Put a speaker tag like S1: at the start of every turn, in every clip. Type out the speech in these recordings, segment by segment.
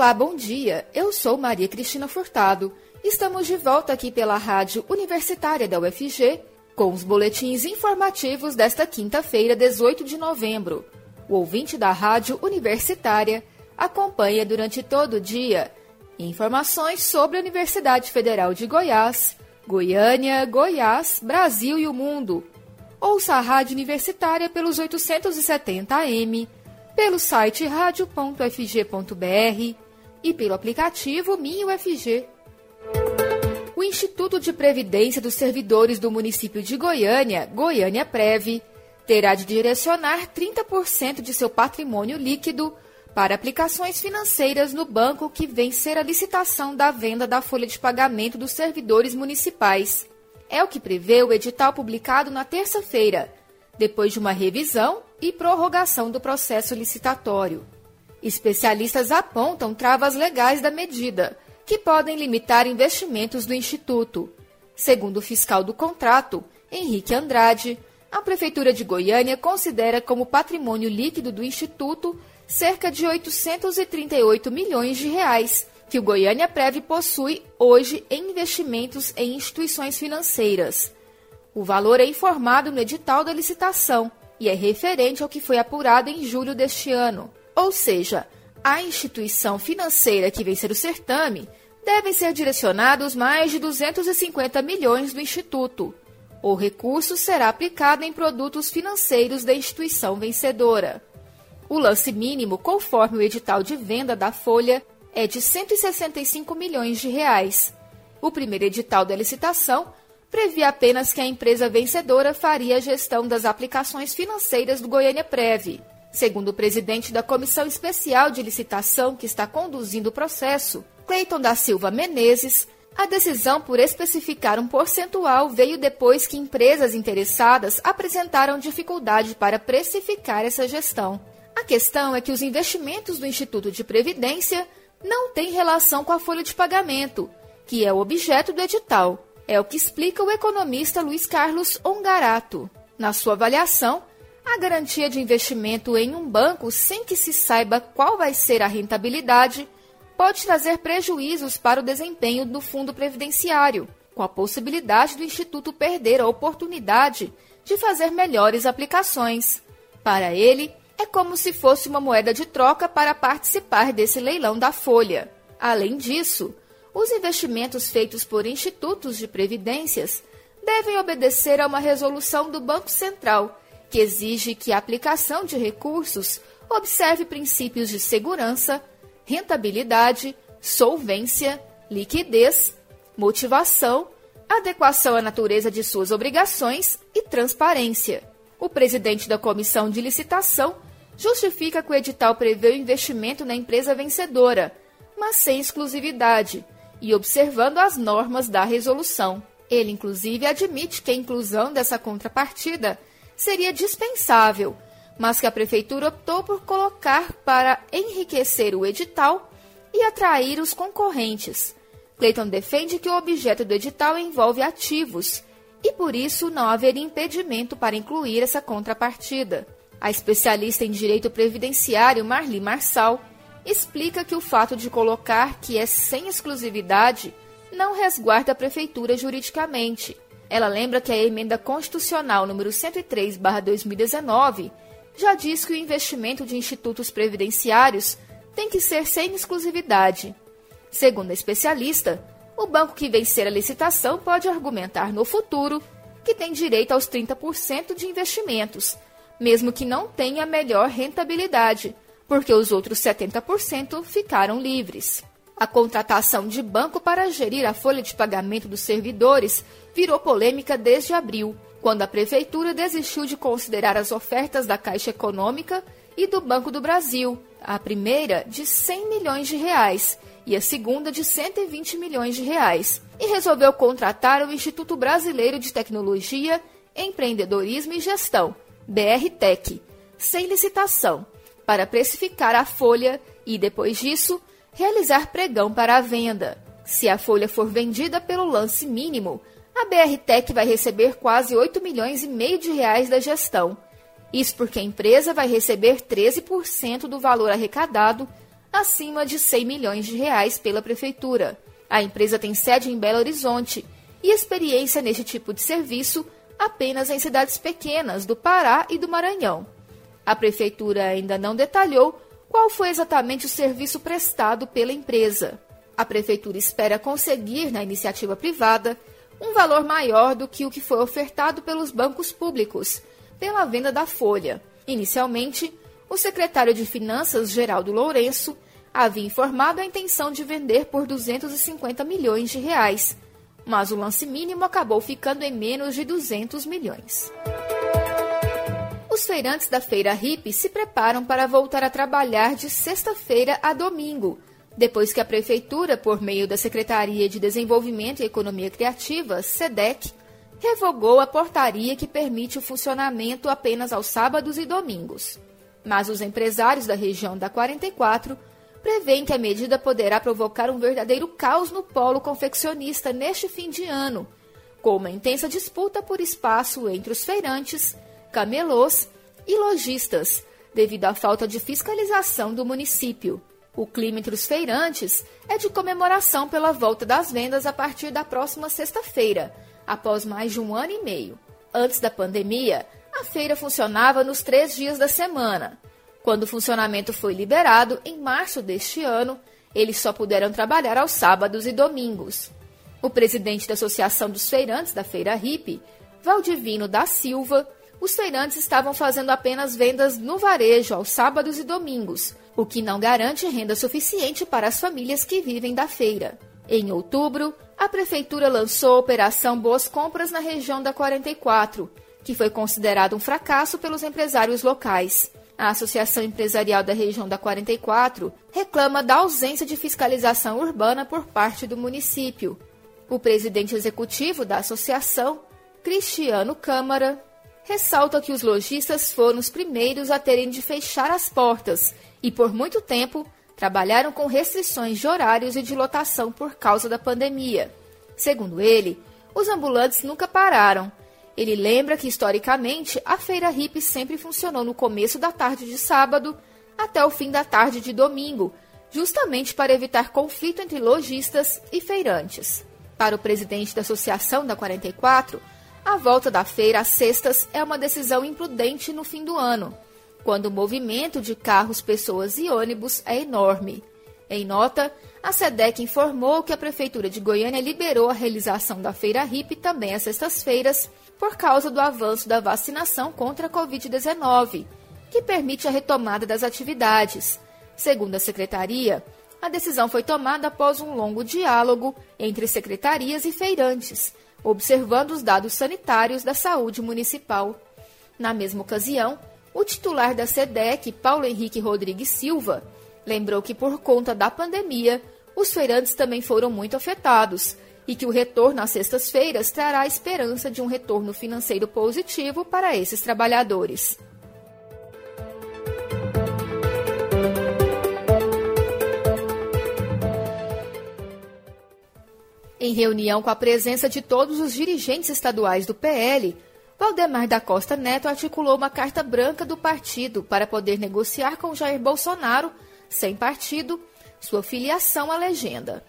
S1: Olá, bom dia. Eu sou Maria Cristina Furtado. Estamos de volta aqui pela Rádio Universitária da UFG com os boletins informativos desta quinta-feira, 18 de novembro. O ouvinte da Rádio Universitária acompanha durante todo o dia informações sobre a Universidade Federal de Goiás, Goiânia, Goiás, Brasil e o mundo. Ouça a Rádio Universitária pelos 870 AM, pelo site radio.fg.br e pelo aplicativo MinUFG. O Instituto de Previdência dos Servidores do município de Goiânia, Goiânia Prev, terá de direcionar 30% de seu patrimônio líquido para aplicações financeiras no banco que vencer a licitação da venda da folha de pagamento dos servidores municipais. É o que prevê o edital publicado na terça-feira, depois de uma revisão e prorrogação do processo licitatório. Especialistas apontam travas legais da medida, que podem limitar investimentos do Instituto. Segundo o fiscal do contrato, Henrique Andrade, a Prefeitura de Goiânia considera como patrimônio líquido do Instituto cerca de 838 milhões de reais, que o Goiânia Prev possui hoje em investimentos em instituições financeiras. O valor é informado no edital da licitação e é referente ao que foi apurado em julho deste ano. Ou seja, a instituição financeira que vencer o certame devem ser direcionados mais de 250 milhões do Instituto. O recurso será aplicado em produtos financeiros da instituição vencedora. O lance mínimo, conforme o edital de venda da Folha, é de 165 milhões de reais. O primeiro edital da licitação previa apenas que a empresa vencedora faria a gestão das aplicações financeiras do Goiânia Prev. Segundo o presidente da Comissão Especial de Licitação que está conduzindo o processo, Cleiton da Silva Menezes, a decisão por especificar um percentual veio depois que empresas interessadas apresentaram dificuldade para precificar essa gestão. A questão é que os investimentos do Instituto de Previdência não têm relação com a folha de pagamento, que é o objeto do edital. É o que explica o economista Luiz Carlos Ongarato. Na sua avaliação, a garantia de investimento em um banco sem que se saiba qual vai ser a rentabilidade pode trazer prejuízos para o desempenho do fundo previdenciário, com a possibilidade do Instituto perder a oportunidade de fazer melhores aplicações. Para ele, é como se fosse uma moeda de troca para participar desse leilão da Folha. Além disso, os investimentos feitos por institutos de previdências devem obedecer a uma resolução do Banco Central, que exige que a aplicação de recursos observe princípios de segurança, rentabilidade, solvência, liquidez, motivação, adequação à natureza de suas obrigações e transparência. O presidente da comissão de licitação justifica que o edital prevê o investimento na empresa vencedora, mas sem exclusividade e observando as normas da resolução. Ele, inclusive, admite que a inclusão dessa contrapartida seria dispensável mas que a prefeitura optou por colocar para enriquecer o edital e atrair os concorrentes. Clayton defende que o objeto do edital envolve ativos e por isso não haveria impedimento para incluir essa contrapartida. A especialista em direito previdenciário Marli Marçal explica que o fato de colocar que é sem exclusividade não resguarda a prefeitura juridicamente. Ela lembra que a emenda constitucional número 103/2019 já diz que o investimento de institutos previdenciários tem que ser sem exclusividade. Segundo a especialista, o banco que vencer a licitação pode argumentar no futuro que tem direito aos 30% de investimentos, mesmo que não tenha melhor rentabilidade, porque os outros 70% ficaram livres. A contratação de banco para gerir a folha de pagamento dos servidores virou polêmica desde abril quando a Prefeitura desistiu de considerar as ofertas da Caixa Econômica e do Banco do Brasil, a primeira de 100 milhões de reais e a segunda de 120 milhões de reais, e resolveu contratar o Instituto Brasileiro de Tecnologia, Empreendedorismo e Gestão, BRTEC, sem licitação, para precificar a folha e, depois disso, realizar pregão para a venda. Se a folha for vendida pelo lance mínimo, a BRTEC vai receber quase 8 milhões e meio de reais da gestão. Isso porque a empresa vai receber 13% do valor arrecadado, acima de 100 milhões de reais pela prefeitura. A empresa tem sede em Belo Horizonte e experiência neste tipo de serviço apenas em cidades pequenas do Pará e do Maranhão. A prefeitura ainda não detalhou qual foi exatamente o serviço prestado pela empresa. A prefeitura espera conseguir, na iniciativa privada, um valor maior do que o que foi ofertado pelos bancos públicos pela venda da folha. Inicialmente, o secretário de Finanças, Geraldo Lourenço, havia informado a intenção de vender por 250 milhões de reais, mas o lance mínimo acabou ficando em menos de 200 milhões. Os feirantes da Feira Hip se preparam para voltar a trabalhar de sexta-feira a domingo, depois que a Prefeitura, por meio da Secretaria de Desenvolvimento e Economia Criativa, SEDEC, revogou a portaria que permite o funcionamento apenas aos sábados e domingos. Mas os empresários da região da 44 prevêem que a medida poderá provocar um verdadeiro caos no polo confeccionista neste fim de ano, com uma intensa disputa por espaço entre os feirantes, camelôs e lojistas, devido à falta de fiscalização do município. O clima entre os feirantes é de comemoração pela volta das vendas a partir da próxima sexta-feira, após mais de um ano e meio. Antes da pandemia, a feira funcionava nos três dias da semana. Quando o funcionamento foi liberado, em março deste ano, eles só puderam trabalhar aos sábados e domingos. O presidente da Associação dos Feirantes da Feira Hippie, Valdivino da Silva, os feirantes estavam fazendo apenas vendas no varejo aos sábados e domingos, o que não garante renda suficiente para as famílias que vivem da feira. Em outubro, a prefeitura lançou a Operação Boas Compras na região da 44, que foi considerado um fracasso pelos empresários locais. A Associação Empresarial da região da 44 reclama da ausência de fiscalização urbana por parte do município. O presidente executivo da associação, Cristiano Câmara, ressalta que os lojistas foram os primeiros a terem de fechar as portas e, por muito tempo, trabalharam com restrições de horários e de lotação por causa da pandemia. Segundo ele, os ambulantes nunca pararam ele lembra que, historicamente, a feira hippie sempre funcionou no começo da tarde de sábado até o fim da tarde de domingo, justamente para evitar conflito entre lojistas e feirantes. Para o presidente da Associação da 44, a volta da feira às sextas é uma decisão imprudente no fim do ano, quando o movimento de carros, pessoas e ônibus é enorme. Em nota, a SEDEC informou que a Prefeitura de Goiânia liberou a realização da Feira HIP também às sextas-feiras por causa do avanço da vacinação contra a Covid-19, que permite a retomada das atividades. Segundo a secretaria, a decisão foi tomada após um longo diálogo entre secretarias e feirantes, observando os dados sanitários da saúde municipal. Na mesma ocasião, o titular da SEDEC, Paulo Henrique Rodrigues Silva, lembrou que por conta da pandemia, os feirantes também foram muito afetados e que o retorno às sextas-feiras trará a esperança de um retorno financeiro positivo para esses trabalhadores. Em reunião com a presença de todos os dirigentes estaduais do PL, Valdemar da Costa Neto articulou uma carta branca do partido para poder negociar com Jair Bolsonaro, sem partido, sua filiação à legenda.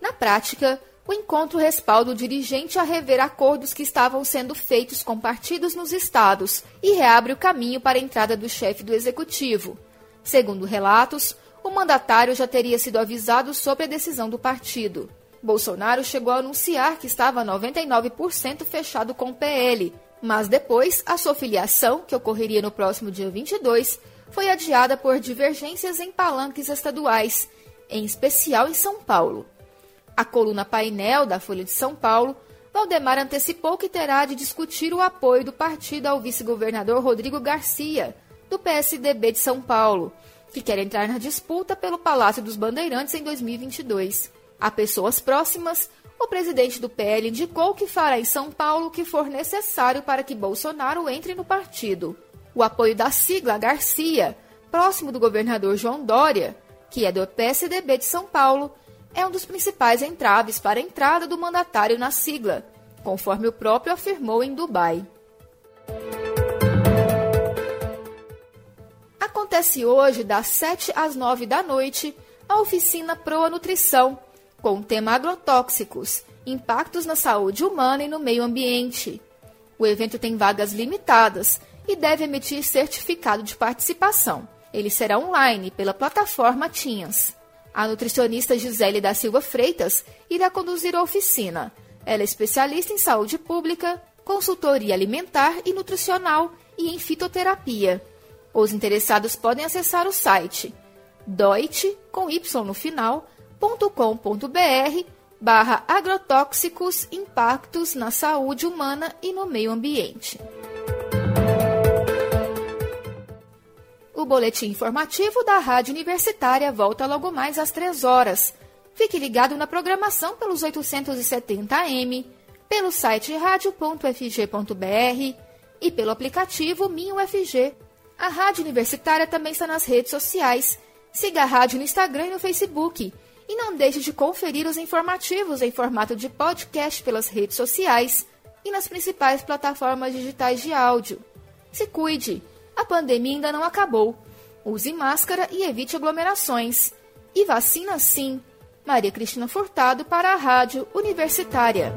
S1: Na prática, o encontro respalda o dirigente a rever acordos que estavam sendo feitos com partidos nos estados e reabre o caminho para a entrada do chefe do executivo. Segundo relatos, o mandatário já teria sido avisado sobre a decisão do partido. Bolsonaro chegou a anunciar que estava 99% fechado com o PL, mas depois a sua filiação, que ocorreria no próximo dia 22, foi adiada por divergências em palanques estaduais, em especial em São Paulo. A coluna painel da Folha de São Paulo, Valdemar antecipou que terá de discutir o apoio do partido ao vice-governador Rodrigo Garcia, do PSDB de São Paulo, que quer entrar na disputa pelo Palácio dos Bandeirantes em 2022. A pessoas próximas, o presidente do PL indicou que fará em São Paulo o que for necessário para que Bolsonaro entre no partido. O apoio da sigla Garcia, próximo do governador João Dória, que é do PSDB de São Paulo, é um dos principais entraves para a entrada do mandatário na sigla, conforme o próprio afirmou em Dubai. Acontece hoje, das 7 às 9 da noite, a oficina Proa Nutrição, com o tema agrotóxicos, impactos na saúde humana e no meio ambiente. O evento tem vagas limitadas e deve emitir certificado de participação. Ele será online pela plataforma Tinhas. A nutricionista Gisele da Silva Freitas irá conduzir a oficina. Ela é especialista em saúde pública, consultoria alimentar e nutricional e em fitoterapia. Os interessados podem acessar o site doit, com y no final, .com.br barra agrotóxicos impactos na saúde humana e no meio ambiente. O boletim informativo da Rádio Universitária volta logo mais às 3 horas. Fique ligado na programação pelos 870 AM, pelo site radio.fg.br e pelo aplicativo Minho FG. A Rádio Universitária também está nas redes sociais. Siga a rádio no Instagram e no Facebook. E não deixe de conferir os informativos em formato de podcast pelas redes sociais e nas principais plataformas digitais de áudio. Se cuide! A pandemia ainda não acabou. Use máscara e evite aglomerações. E vacina sim. Maria Cristina Furtado para a Rádio Universitária.